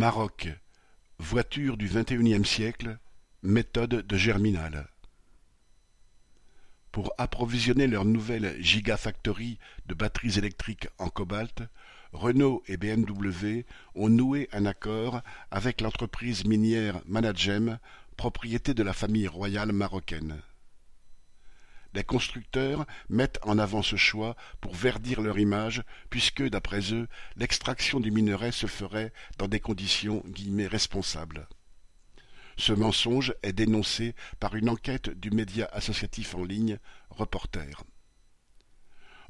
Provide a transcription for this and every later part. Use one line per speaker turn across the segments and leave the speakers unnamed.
Maroc, voiture du XXIe siècle, méthode de Germinal. Pour approvisionner leur nouvelle gigafactory de batteries électriques en cobalt, Renault et BMW ont noué un accord avec l'entreprise minière Managem, propriété de la famille royale marocaine. Les constructeurs mettent en avant ce choix pour verdir leur image, puisque, d'après eux, l'extraction du minerai se ferait dans des conditions guillemets responsables. Ce mensonge est dénoncé par une enquête du média associatif en ligne Reporter.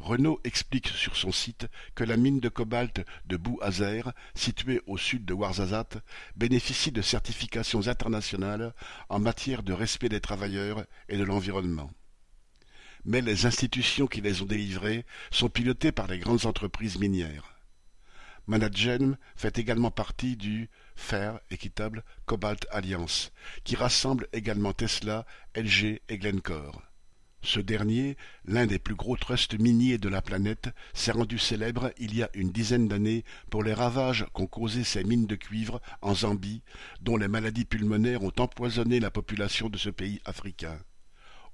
Renault explique sur son site que la mine de cobalt de Bouazer, située au sud de Ouarzazate, bénéficie de certifications internationales en matière de respect des travailleurs et de l'environnement mais les institutions qui les ont délivrées sont pilotées par les grandes entreprises minières. Managem fait également partie du Fair Équitable Cobalt Alliance, qui rassemble également Tesla, LG et Glencore. Ce dernier, l'un des plus gros trusts miniers de la planète, s'est rendu célèbre il y a une dizaine d'années pour les ravages qu'ont causés ses mines de cuivre en Zambie, dont les maladies pulmonaires ont empoisonné la population de ce pays africain.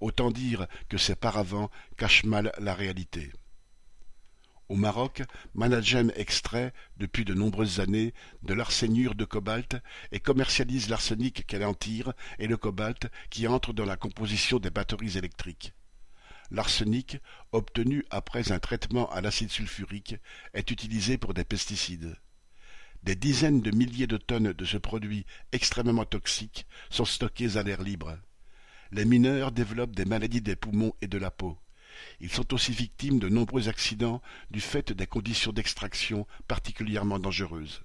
Autant dire que ces paravents cachent mal la réalité. Au Maroc, Managem extrait, depuis de nombreuses années, de l'arsénure de cobalt et commercialise l'arsenic qu'elle en tire et le cobalt qui entre dans la composition des batteries électriques. L'arsenic, obtenu après un traitement à l'acide sulfurique, est utilisé pour des pesticides. Des dizaines de milliers de tonnes de ce produit extrêmement toxique sont stockées à l'air libre les mineurs développent des maladies des poumons et de la peau. Ils sont aussi victimes de nombreux accidents du fait des conditions d'extraction particulièrement dangereuses.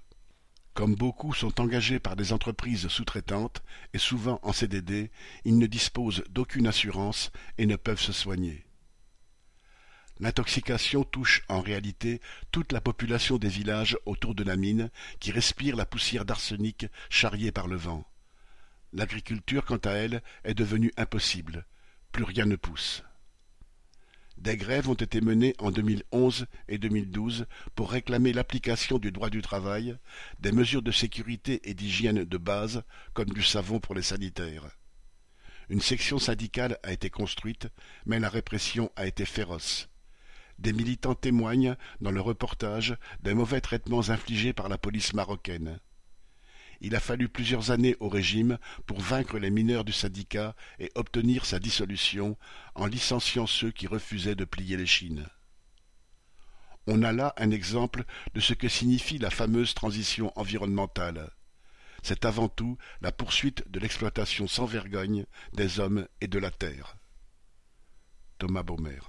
Comme beaucoup sont engagés par des entreprises sous-traitantes, et souvent en CDD, ils ne disposent d'aucune assurance et ne peuvent se soigner. L'intoxication touche en réalité toute la population des villages autour de la mine qui respire la poussière d'arsenic charriée par le vent. L'agriculture, quant à elle, est devenue impossible. Plus rien ne pousse. Des grèves ont été menées en 2011 et 2012 pour réclamer l'application du droit du travail, des mesures de sécurité et d'hygiène de base, comme du savon pour les sanitaires. Une section syndicale a été construite, mais la répression a été féroce. Des militants témoignent, dans le reportage, des mauvais traitements infligés par la police marocaine. Il a fallu plusieurs années au régime pour vaincre les mineurs du syndicat et obtenir sa dissolution en licenciant ceux qui refusaient de plier les chines. On a là un exemple de ce que signifie la fameuse transition environnementale. C'est avant tout la poursuite de l'exploitation sans vergogne des hommes et de la terre. Thomas Baumer